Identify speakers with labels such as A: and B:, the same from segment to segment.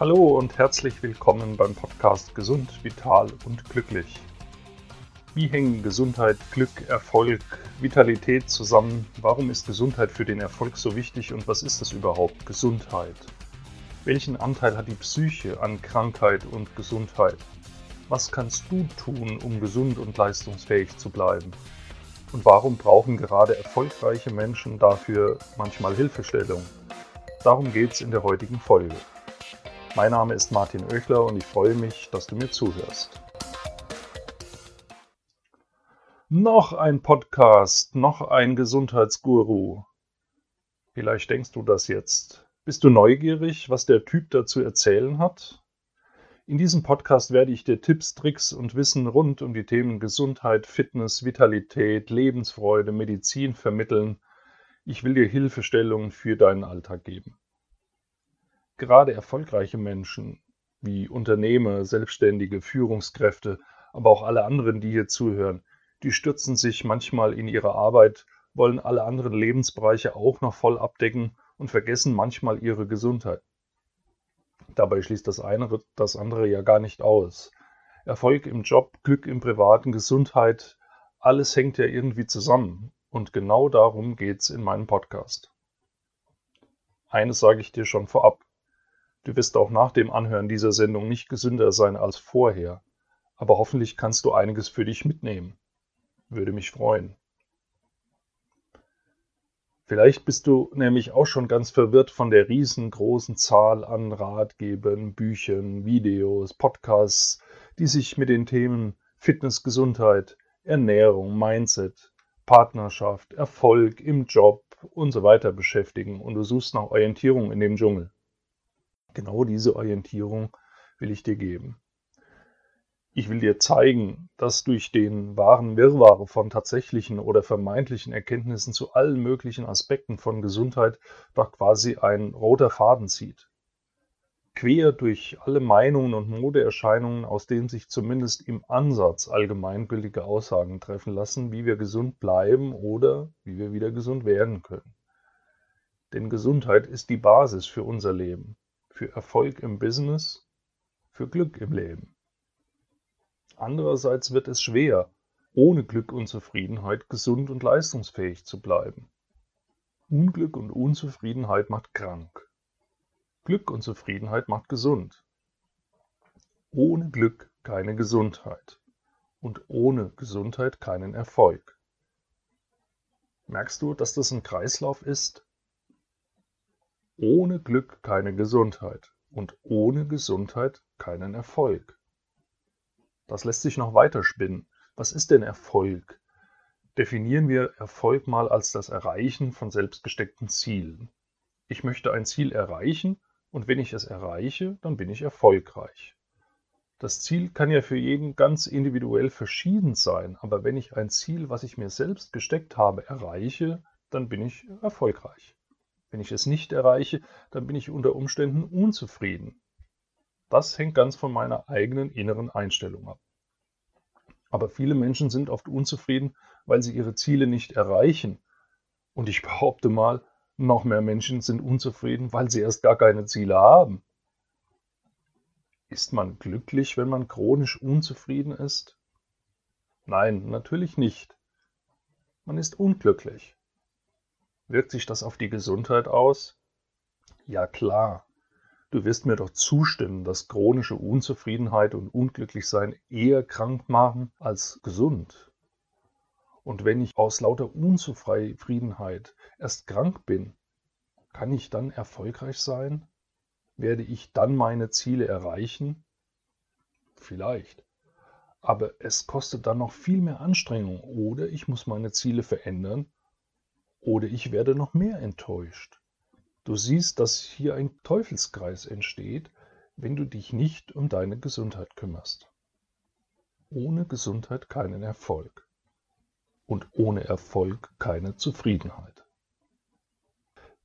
A: Hallo und herzlich willkommen beim Podcast Gesund, Vital und Glücklich. Wie hängen Gesundheit, Glück, Erfolg, Vitalität zusammen? Warum ist Gesundheit für den Erfolg so wichtig und was ist es überhaupt, Gesundheit? Welchen Anteil hat die Psyche an Krankheit und Gesundheit? Was kannst du tun, um gesund und leistungsfähig zu bleiben? Und warum brauchen gerade erfolgreiche Menschen dafür manchmal Hilfestellung? Darum geht es in der heutigen Folge. Mein Name ist Martin Oechler und ich freue mich, dass du mir zuhörst. Noch ein Podcast, noch ein Gesundheitsguru. Vielleicht denkst du das jetzt. Bist du neugierig, was der Typ dazu erzählen hat? In diesem Podcast werde ich dir Tipps, Tricks und Wissen rund um die Themen Gesundheit, Fitness, Vitalität, Lebensfreude, Medizin vermitteln. Ich will dir Hilfestellungen für deinen Alltag geben. Gerade erfolgreiche Menschen wie Unternehmer, Selbstständige, Führungskräfte, aber auch alle anderen, die hier zuhören, die stürzen sich manchmal in ihre Arbeit, wollen alle anderen Lebensbereiche auch noch voll abdecken und vergessen manchmal ihre Gesundheit. Dabei schließt das eine das andere ja gar nicht aus. Erfolg im Job, Glück im privaten, Gesundheit, alles hängt ja irgendwie zusammen. Und genau darum geht's in meinem Podcast. Eines sage ich dir schon vorab. Du wirst auch nach dem Anhören dieser Sendung nicht gesünder sein als vorher, aber hoffentlich kannst du einiges für dich mitnehmen. Würde mich freuen. Vielleicht bist du nämlich auch schon ganz verwirrt von der riesengroßen Zahl an Ratgebern, Büchern, Videos, Podcasts, die sich mit den Themen Fitness, Gesundheit, Ernährung, Mindset, Partnerschaft, Erfolg im Job und so weiter beschäftigen und du suchst nach Orientierung in dem Dschungel. Genau diese Orientierung will ich dir geben. Ich will dir zeigen, dass durch den wahren Wirrwarr von tatsächlichen oder vermeintlichen Erkenntnissen zu allen möglichen Aspekten von Gesundheit doch quasi ein roter Faden zieht. Quer durch alle Meinungen und Modeerscheinungen, aus denen sich zumindest im Ansatz allgemeingültige Aussagen treffen lassen, wie wir gesund bleiben oder wie wir wieder gesund werden können. Denn Gesundheit ist die Basis für unser Leben für Erfolg im Business, für Glück im Leben. Andererseits wird es schwer, ohne Glück und Zufriedenheit gesund und leistungsfähig zu bleiben. Unglück und Unzufriedenheit macht krank. Glück und Zufriedenheit macht gesund. Ohne Glück keine Gesundheit und ohne Gesundheit keinen Erfolg. Merkst du, dass das ein Kreislauf ist? Ohne Glück keine Gesundheit und ohne Gesundheit keinen Erfolg. Das lässt sich noch weiter spinnen. Was ist denn Erfolg? Definieren wir Erfolg mal als das Erreichen von selbstgesteckten Zielen. Ich möchte ein Ziel erreichen und wenn ich es erreiche, dann bin ich erfolgreich. Das Ziel kann ja für jeden ganz individuell verschieden sein, aber wenn ich ein Ziel, was ich mir selbst gesteckt habe, erreiche, dann bin ich erfolgreich. Wenn ich es nicht erreiche, dann bin ich unter Umständen unzufrieden. Das hängt ganz von meiner eigenen inneren Einstellung ab. Aber viele Menschen sind oft unzufrieden, weil sie ihre Ziele nicht erreichen. Und ich behaupte mal, noch mehr Menschen sind unzufrieden, weil sie erst gar keine Ziele haben. Ist man glücklich, wenn man chronisch unzufrieden ist? Nein, natürlich nicht. Man ist unglücklich. Wirkt sich das auf die Gesundheit aus? Ja klar. Du wirst mir doch zustimmen, dass chronische Unzufriedenheit und Unglücklichsein eher krank machen als gesund. Und wenn ich aus lauter Unzufriedenheit erst krank bin, kann ich dann erfolgreich sein? Werde ich dann meine Ziele erreichen? Vielleicht. Aber es kostet dann noch viel mehr Anstrengung oder ich muss meine Ziele verändern oder ich werde noch mehr enttäuscht. Du siehst, dass hier ein Teufelskreis entsteht, wenn du dich nicht um deine Gesundheit kümmerst. Ohne Gesundheit keinen Erfolg und ohne Erfolg keine Zufriedenheit.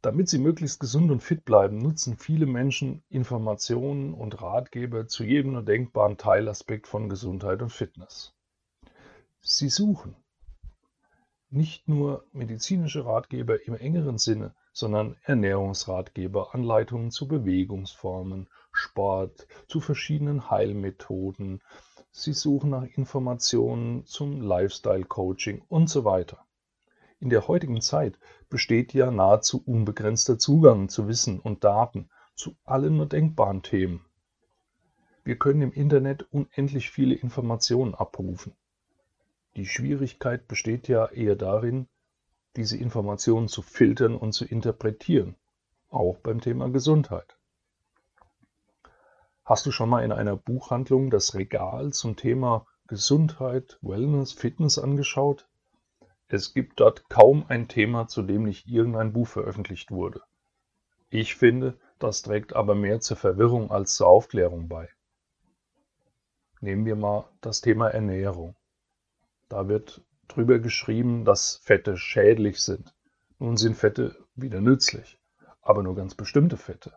A: Damit sie möglichst gesund und fit bleiben, nutzen viele Menschen Informationen und Ratgeber zu jedem nur denkbaren Teilaspekt von Gesundheit und Fitness. Sie suchen, nicht nur medizinische Ratgeber im engeren Sinne, sondern Ernährungsratgeber, Anleitungen zu Bewegungsformen, Sport, zu verschiedenen Heilmethoden. Sie suchen nach Informationen zum Lifestyle-Coaching und so weiter. In der heutigen Zeit besteht ja nahezu unbegrenzter Zugang zu Wissen und Daten zu allen nur denkbaren Themen. Wir können im Internet unendlich viele Informationen abrufen. Die Schwierigkeit besteht ja eher darin, diese Informationen zu filtern und zu interpretieren, auch beim Thema Gesundheit. Hast du schon mal in einer Buchhandlung das Regal zum Thema Gesundheit, Wellness, Fitness angeschaut? Es gibt dort kaum ein Thema, zu dem nicht irgendein Buch veröffentlicht wurde. Ich finde, das trägt aber mehr zur Verwirrung als zur Aufklärung bei. Nehmen wir mal das Thema Ernährung. Da wird drüber geschrieben, dass Fette schädlich sind. Nun sind Fette wieder nützlich, aber nur ganz bestimmte Fette.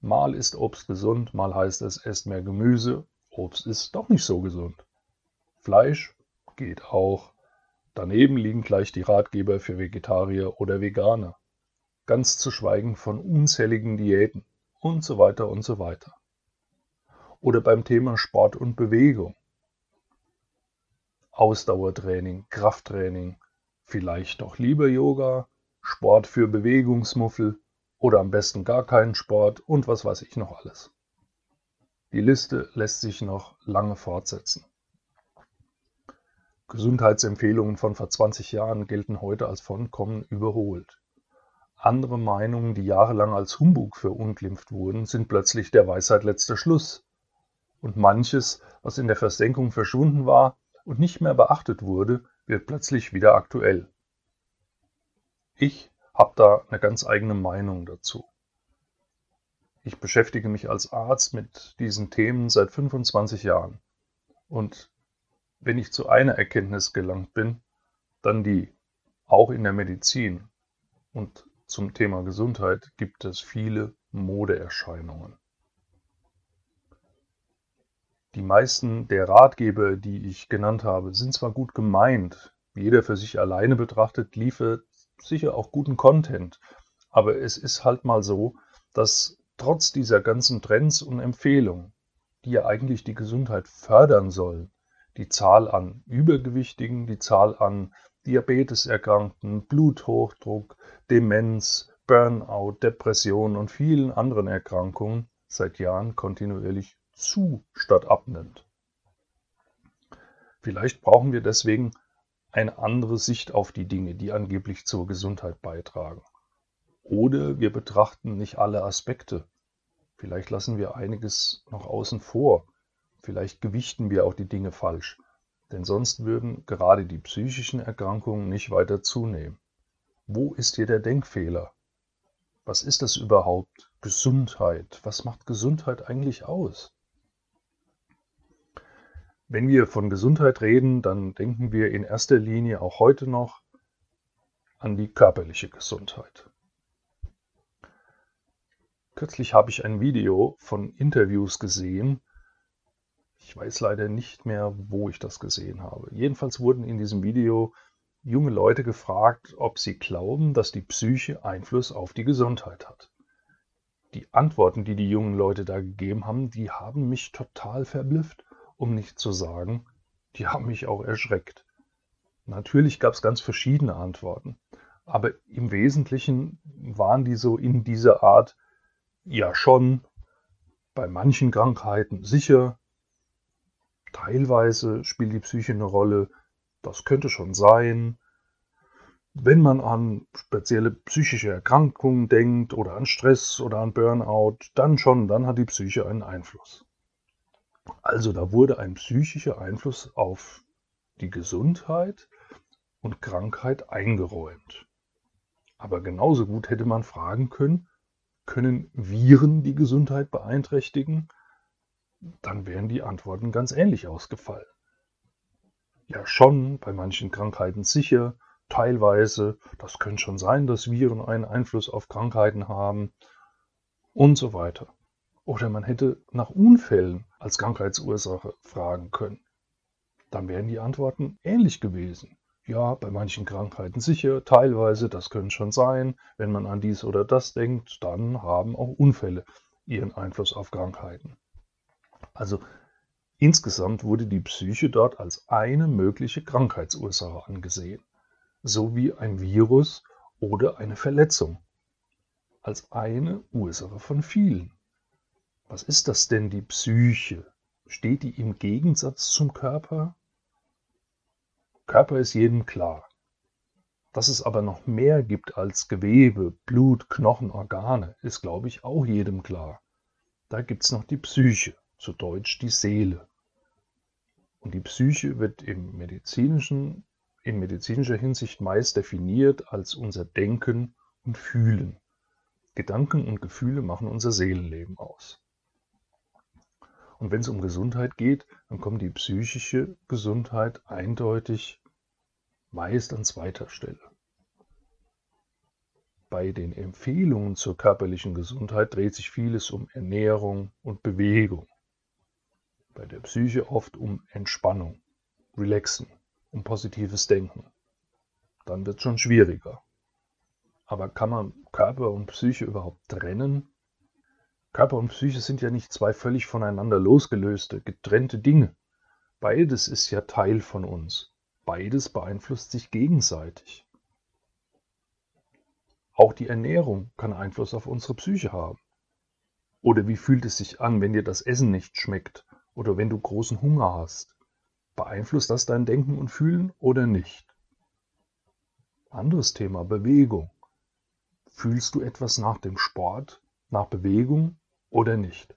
A: Mal ist Obst gesund, mal heißt es, esst mehr Gemüse. Obst ist doch nicht so gesund. Fleisch geht auch. Daneben liegen gleich die Ratgeber für Vegetarier oder Veganer. Ganz zu schweigen von unzähligen Diäten und so weiter und so weiter. Oder beim Thema Sport und Bewegung. Ausdauertraining, Krafttraining, vielleicht doch lieber Yoga, Sport für Bewegungsmuffel oder am besten gar keinen Sport und was weiß ich noch alles. Die Liste lässt sich noch lange fortsetzen. Gesundheitsempfehlungen von vor 20 Jahren gelten heute als vollkommen überholt. Andere Meinungen, die jahrelang als Humbug verunglimpft wurden, sind plötzlich der Weisheit letzter Schluss. Und manches, was in der Versenkung verschwunden war und nicht mehr beachtet wurde, wird plötzlich wieder aktuell. Ich habe da eine ganz eigene Meinung dazu. Ich beschäftige mich als Arzt mit diesen Themen seit 25 Jahren. Und wenn ich zu einer Erkenntnis gelangt bin, dann die, auch in der Medizin und zum Thema Gesundheit gibt es viele Modeerscheinungen. Die meisten der Ratgeber, die ich genannt habe, sind zwar gut gemeint, jeder für sich alleine betrachtet liefert sicher auch guten Content, aber es ist halt mal so, dass trotz dieser ganzen Trends und Empfehlungen, die ja eigentlich die Gesundheit fördern sollen, die Zahl an Übergewichtigen, die Zahl an Diabeteserkrankten, Bluthochdruck, Demenz, Burnout, Depression und vielen anderen Erkrankungen seit Jahren kontinuierlich zu statt abnimmt. Vielleicht brauchen wir deswegen eine andere Sicht auf die Dinge, die angeblich zur Gesundheit beitragen. Oder wir betrachten nicht alle Aspekte. Vielleicht lassen wir einiges noch außen vor Vielleicht gewichten wir auch die Dinge falsch, denn sonst würden gerade die psychischen Erkrankungen nicht weiter zunehmen. Wo ist hier der Denkfehler? Was ist das überhaupt? Gesundheit. Was macht Gesundheit eigentlich aus? Wenn wir von Gesundheit reden, dann denken wir in erster Linie auch heute noch an die körperliche Gesundheit. Kürzlich habe ich ein Video von Interviews gesehen, ich weiß leider nicht mehr, wo ich das gesehen habe. Jedenfalls wurden in diesem Video junge Leute gefragt, ob sie glauben, dass die Psyche Einfluss auf die Gesundheit hat. Die Antworten, die die jungen Leute da gegeben haben, die haben mich total verblüfft, um nicht zu sagen, die haben mich auch erschreckt. Natürlich gab es ganz verschiedene Antworten, aber im Wesentlichen waren die so in dieser Art, ja schon, bei manchen Krankheiten sicher, Teilweise spielt die Psyche eine Rolle. Das könnte schon sein. Wenn man an spezielle psychische Erkrankungen denkt oder an Stress oder an Burnout, dann schon, dann hat die Psyche einen Einfluss. Also da wurde ein psychischer Einfluss auf die Gesundheit und Krankheit eingeräumt. Aber genauso gut hätte man fragen können, können Viren die Gesundheit beeinträchtigen? dann wären die Antworten ganz ähnlich ausgefallen. Ja, schon, bei manchen Krankheiten sicher, teilweise, das könnte schon sein, dass Viren einen Einfluss auf Krankheiten haben und so weiter. Oder man hätte nach Unfällen als Krankheitsursache fragen können. Dann wären die Antworten ähnlich gewesen. Ja, bei manchen Krankheiten sicher, teilweise, das könnte schon sein. Wenn man an dies oder das denkt, dann haben auch Unfälle ihren Einfluss auf Krankheiten. Also insgesamt wurde die Psyche dort als eine mögliche Krankheitsursache angesehen, sowie ein Virus oder eine Verletzung, als eine Ursache von vielen. Was ist das denn die Psyche? Steht die im Gegensatz zum Körper? Körper ist jedem klar. Dass es aber noch mehr gibt als Gewebe, Blut, Knochen, Organe, ist, glaube ich, auch jedem klar. Da gibt es noch die Psyche, zu Deutsch die Seele. Und die Psyche wird im medizinischen, in medizinischer Hinsicht meist definiert als unser Denken und Fühlen. Gedanken und Gefühle machen unser Seelenleben aus. Und wenn es um Gesundheit geht, dann kommt die psychische Gesundheit eindeutig meist an zweiter Stelle. Bei den Empfehlungen zur körperlichen Gesundheit dreht sich vieles um Ernährung und Bewegung. Bei der Psyche oft um Entspannung, Relaxen, um positives Denken. Dann wird es schon schwieriger. Aber kann man Körper und Psyche überhaupt trennen? Körper und Psyche sind ja nicht zwei völlig voneinander losgelöste, getrennte Dinge. Beides ist ja Teil von uns. Beides beeinflusst sich gegenseitig. Auch die Ernährung kann Einfluss auf unsere Psyche haben. Oder wie fühlt es sich an, wenn dir das Essen nicht schmeckt oder wenn du großen Hunger hast? Beeinflusst das dein Denken und Fühlen oder nicht? Anderes Thema, Bewegung. Fühlst du etwas nach dem Sport, nach Bewegung oder nicht?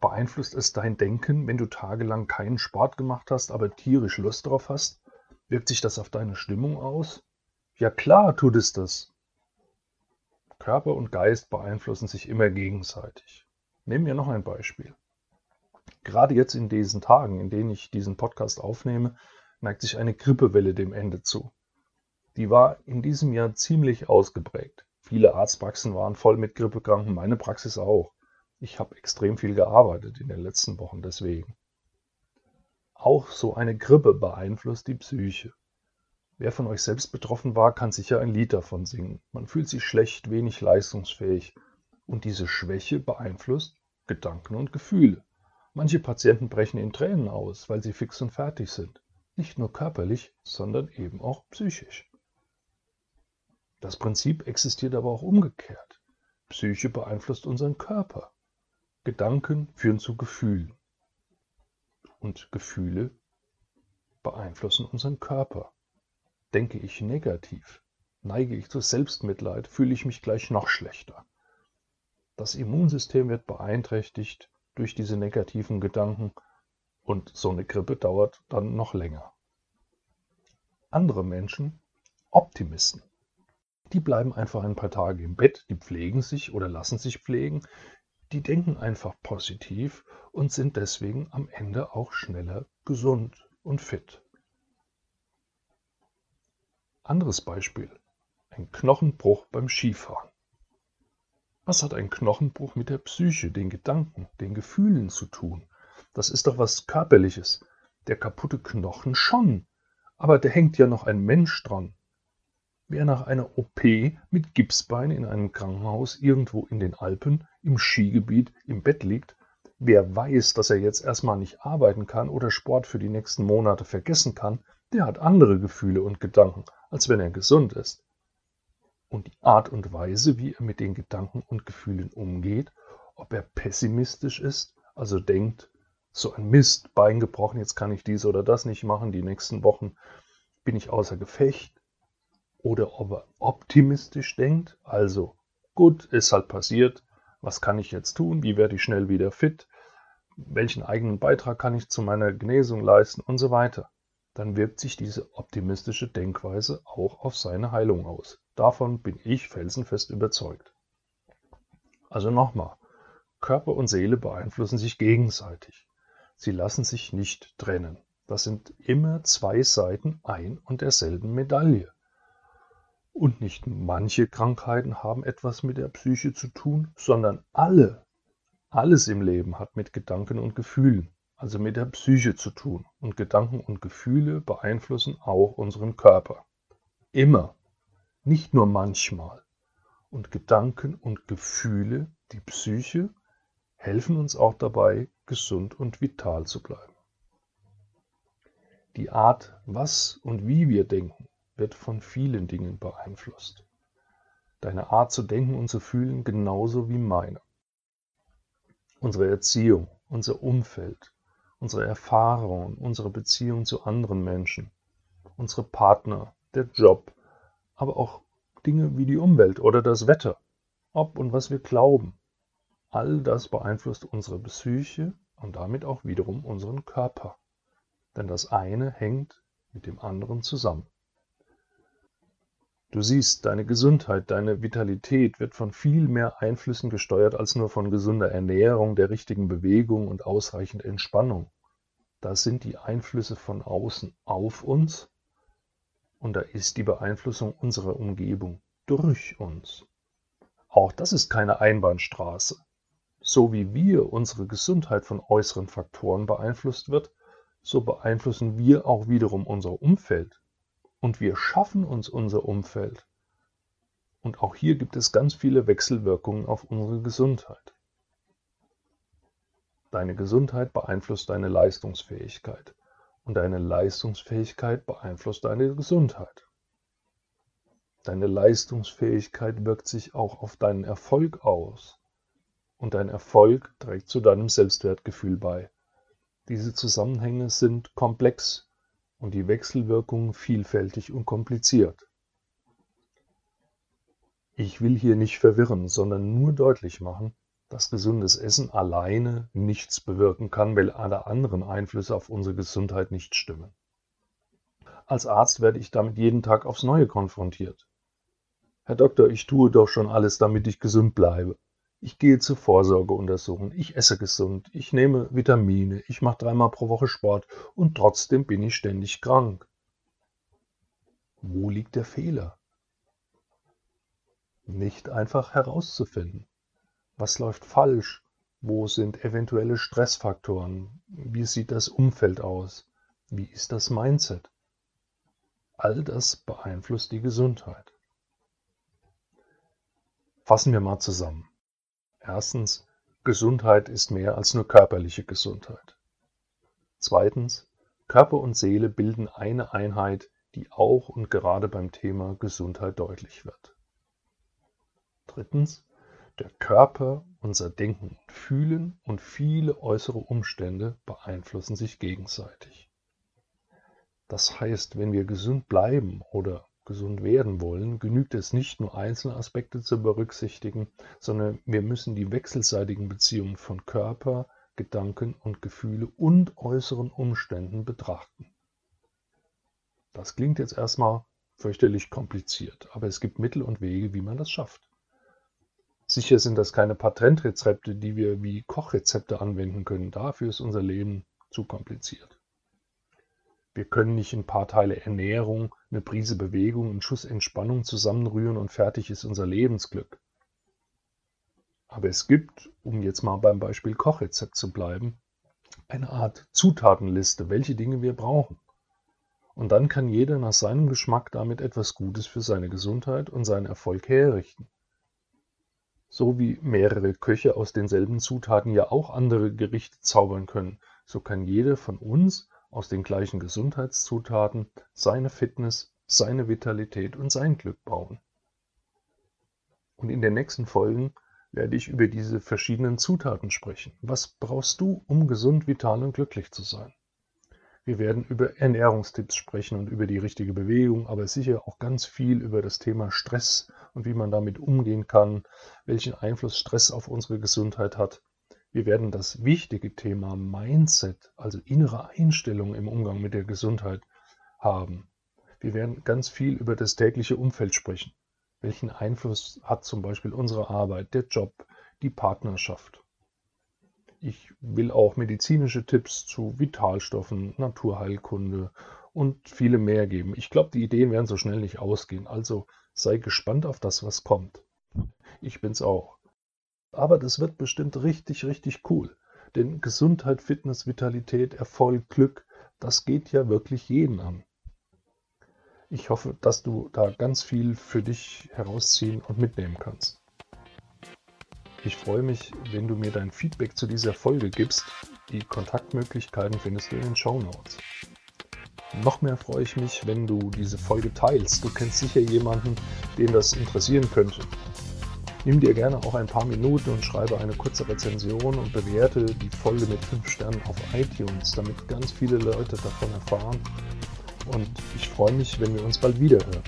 A: Beeinflusst es dein Denken, wenn du tagelang keinen Sport gemacht hast, aber tierisch Lust drauf hast? Wirkt sich das auf deine Stimmung aus? Ja klar tut es das. Körper und Geist beeinflussen sich immer gegenseitig. Nehmen wir noch ein Beispiel. Gerade jetzt in diesen Tagen, in denen ich diesen Podcast aufnehme, neigt sich eine Grippewelle dem Ende zu. Die war in diesem Jahr ziemlich ausgeprägt. Viele Arztpraxen waren voll mit Grippekranken, meine Praxis auch. Ich habe extrem viel gearbeitet in den letzten Wochen deswegen. Auch so eine Grippe beeinflusst die Psyche. Wer von euch selbst betroffen war, kann sicher ein Lied davon singen. Man fühlt sich schlecht, wenig leistungsfähig. Und diese Schwäche beeinflusst Gedanken und Gefühle. Manche Patienten brechen in Tränen aus, weil sie fix und fertig sind. Nicht nur körperlich, sondern eben auch psychisch. Das Prinzip existiert aber auch umgekehrt. Psyche beeinflusst unseren Körper. Gedanken führen zu Gefühlen. Und Gefühle beeinflussen unseren Körper. Denke ich negativ, neige ich zu Selbstmitleid, fühle ich mich gleich noch schlechter. Das Immunsystem wird beeinträchtigt durch diese negativen Gedanken und so eine Grippe dauert dann noch länger. Andere Menschen, Optimisten, die bleiben einfach ein paar Tage im Bett, die pflegen sich oder lassen sich pflegen, die denken einfach positiv und sind deswegen am Ende auch schneller gesund und fit. Anderes Beispiel. Ein Knochenbruch beim Skifahren. Was hat ein Knochenbruch mit der Psyche, den Gedanken, den Gefühlen zu tun? Das ist doch was Körperliches. Der kaputte Knochen schon. Aber da hängt ja noch ein Mensch dran. Wer nach einer OP mit Gipsbein in einem Krankenhaus irgendwo in den Alpen, im Skigebiet, im Bett liegt, wer weiß, dass er jetzt erstmal nicht arbeiten kann oder Sport für die nächsten Monate vergessen kann, der hat andere Gefühle und Gedanken, als wenn er gesund ist. Und die Art und Weise, wie er mit den Gedanken und Gefühlen umgeht, ob er pessimistisch ist, also denkt, so ein Mist, Bein gebrochen, jetzt kann ich dies oder das nicht machen, die nächsten Wochen bin ich außer Gefecht, oder ob er optimistisch denkt, also gut, ist halt passiert, was kann ich jetzt tun, wie werde ich schnell wieder fit, welchen eigenen Beitrag kann ich zu meiner Genesung leisten und so weiter, dann wirkt sich diese optimistische Denkweise auch auf seine Heilung aus. Davon bin ich felsenfest überzeugt. Also nochmal, Körper und Seele beeinflussen sich gegenseitig. Sie lassen sich nicht trennen. Das sind immer zwei Seiten ein und derselben Medaille. Und nicht manche Krankheiten haben etwas mit der Psyche zu tun, sondern alle. Alles im Leben hat mit Gedanken und Gefühlen, also mit der Psyche zu tun. Und Gedanken und Gefühle beeinflussen auch unseren Körper. Immer. Nicht nur manchmal. Und Gedanken und Gefühle, die Psyche, helfen uns auch dabei, gesund und vital zu bleiben. Die Art, was und wie wir denken, wird von vielen Dingen beeinflusst. Deine Art zu denken und zu fühlen genauso wie meine. Unsere Erziehung, unser Umfeld, unsere Erfahrungen, unsere Beziehung zu anderen Menschen, unsere Partner, der Job, aber auch Dinge wie die Umwelt oder das Wetter, ob und was wir glauben. All das beeinflusst unsere Psyche und damit auch wiederum unseren Körper. Denn das eine hängt mit dem anderen zusammen. Du siehst, deine Gesundheit, deine Vitalität wird von viel mehr Einflüssen gesteuert als nur von gesunder Ernährung, der richtigen Bewegung und ausreichend Entspannung. Das sind die Einflüsse von außen auf uns und da ist die Beeinflussung unserer Umgebung durch uns. Auch das ist keine Einbahnstraße. So wie wir unsere Gesundheit von äußeren Faktoren beeinflusst wird, so beeinflussen wir auch wiederum unser Umfeld und wir schaffen uns unser Umfeld. Und auch hier gibt es ganz viele Wechselwirkungen auf unsere Gesundheit. Deine Gesundheit beeinflusst deine Leistungsfähigkeit und deine Leistungsfähigkeit beeinflusst deine Gesundheit. Deine Leistungsfähigkeit wirkt sich auch auf deinen Erfolg aus und dein Erfolg trägt zu deinem Selbstwertgefühl bei. Diese Zusammenhänge sind komplex und die Wechselwirkungen vielfältig und kompliziert. Ich will hier nicht verwirren, sondern nur deutlich machen, dass gesundes Essen alleine nichts bewirken kann, weil alle anderen Einflüsse auf unsere Gesundheit nicht stimmen. Als Arzt werde ich damit jeden Tag aufs Neue konfrontiert. Herr Doktor, ich tue doch schon alles, damit ich gesund bleibe. Ich gehe zur Vorsorgeuntersuchung, ich esse gesund, ich nehme Vitamine, ich mache dreimal pro Woche Sport und trotzdem bin ich ständig krank. Wo liegt der Fehler? Nicht einfach herauszufinden. Was läuft falsch? Wo sind eventuelle Stressfaktoren? Wie sieht das Umfeld aus? Wie ist das Mindset? All das beeinflusst die Gesundheit. Fassen wir mal zusammen. Erstens, Gesundheit ist mehr als nur körperliche Gesundheit. Zweitens, Körper und Seele bilden eine Einheit, die auch und gerade beim Thema Gesundheit deutlich wird. Drittens, der Körper, unser Denken und Fühlen und viele äußere Umstände beeinflussen sich gegenseitig. Das heißt, wenn wir gesund bleiben oder gesund werden wollen, genügt es nicht nur einzelne Aspekte zu berücksichtigen, sondern wir müssen die wechselseitigen Beziehungen von Körper, Gedanken und Gefühle und äußeren Umständen betrachten. Das klingt jetzt erstmal fürchterlich kompliziert, aber es gibt Mittel und Wege, wie man das schafft. Sicher sind das keine Patentrezepte, die wir wie Kochrezepte anwenden können. Dafür ist unser Leben zu kompliziert. Wir können nicht ein paar Teile Ernährung, eine Prise Bewegung, einen Schuss Entspannung zusammenrühren und fertig ist unser Lebensglück. Aber es gibt, um jetzt mal beim Beispiel Kochrezept zu bleiben, eine Art Zutatenliste, welche Dinge wir brauchen. Und dann kann jeder nach seinem Geschmack damit etwas Gutes für seine Gesundheit und seinen Erfolg herrichten. So wie mehrere Köche aus denselben Zutaten ja auch andere Gerichte zaubern können, so kann jeder von uns aus den gleichen Gesundheitszutaten seine Fitness, seine Vitalität und sein Glück bauen. Und in den nächsten Folgen werde ich über diese verschiedenen Zutaten sprechen. Was brauchst du, um gesund, vital und glücklich zu sein? Wir werden über Ernährungstipps sprechen und über die richtige Bewegung, aber sicher auch ganz viel über das Thema Stress und wie man damit umgehen kann, welchen Einfluss Stress auf unsere Gesundheit hat wir werden das wichtige Thema Mindset, also innere Einstellung im Umgang mit der Gesundheit haben. Wir werden ganz viel über das tägliche Umfeld sprechen. Welchen Einfluss hat zum Beispiel unsere Arbeit, der Job, die Partnerschaft? Ich will auch medizinische Tipps zu Vitalstoffen, Naturheilkunde und viele mehr geben. Ich glaube, die Ideen werden so schnell nicht ausgehen. Also sei gespannt auf das, was kommt. Ich bin's auch. Aber das wird bestimmt richtig, richtig cool. Denn Gesundheit, Fitness, Vitalität, Erfolg, Glück, das geht ja wirklich jeden an. Ich hoffe, dass du da ganz viel für dich herausziehen und mitnehmen kannst. Ich freue mich, wenn du mir dein Feedback zu dieser Folge gibst. Die Kontaktmöglichkeiten findest du in den Show Notes. Noch mehr freue ich mich, wenn du diese Folge teilst. Du kennst sicher jemanden, den das interessieren könnte. Nimm dir gerne auch ein paar Minuten und schreibe eine kurze Rezension und bewerte die Folge mit 5 Sternen auf iTunes, damit ganz viele Leute davon erfahren. Und ich freue mich, wenn wir uns bald wieder hören.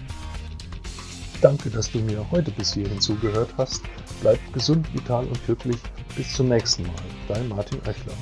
A: Danke, dass du mir heute bis hierhin zugehört hast. Bleib gesund, vital und glücklich. Bis zum nächsten Mal. Dein Martin Oechler.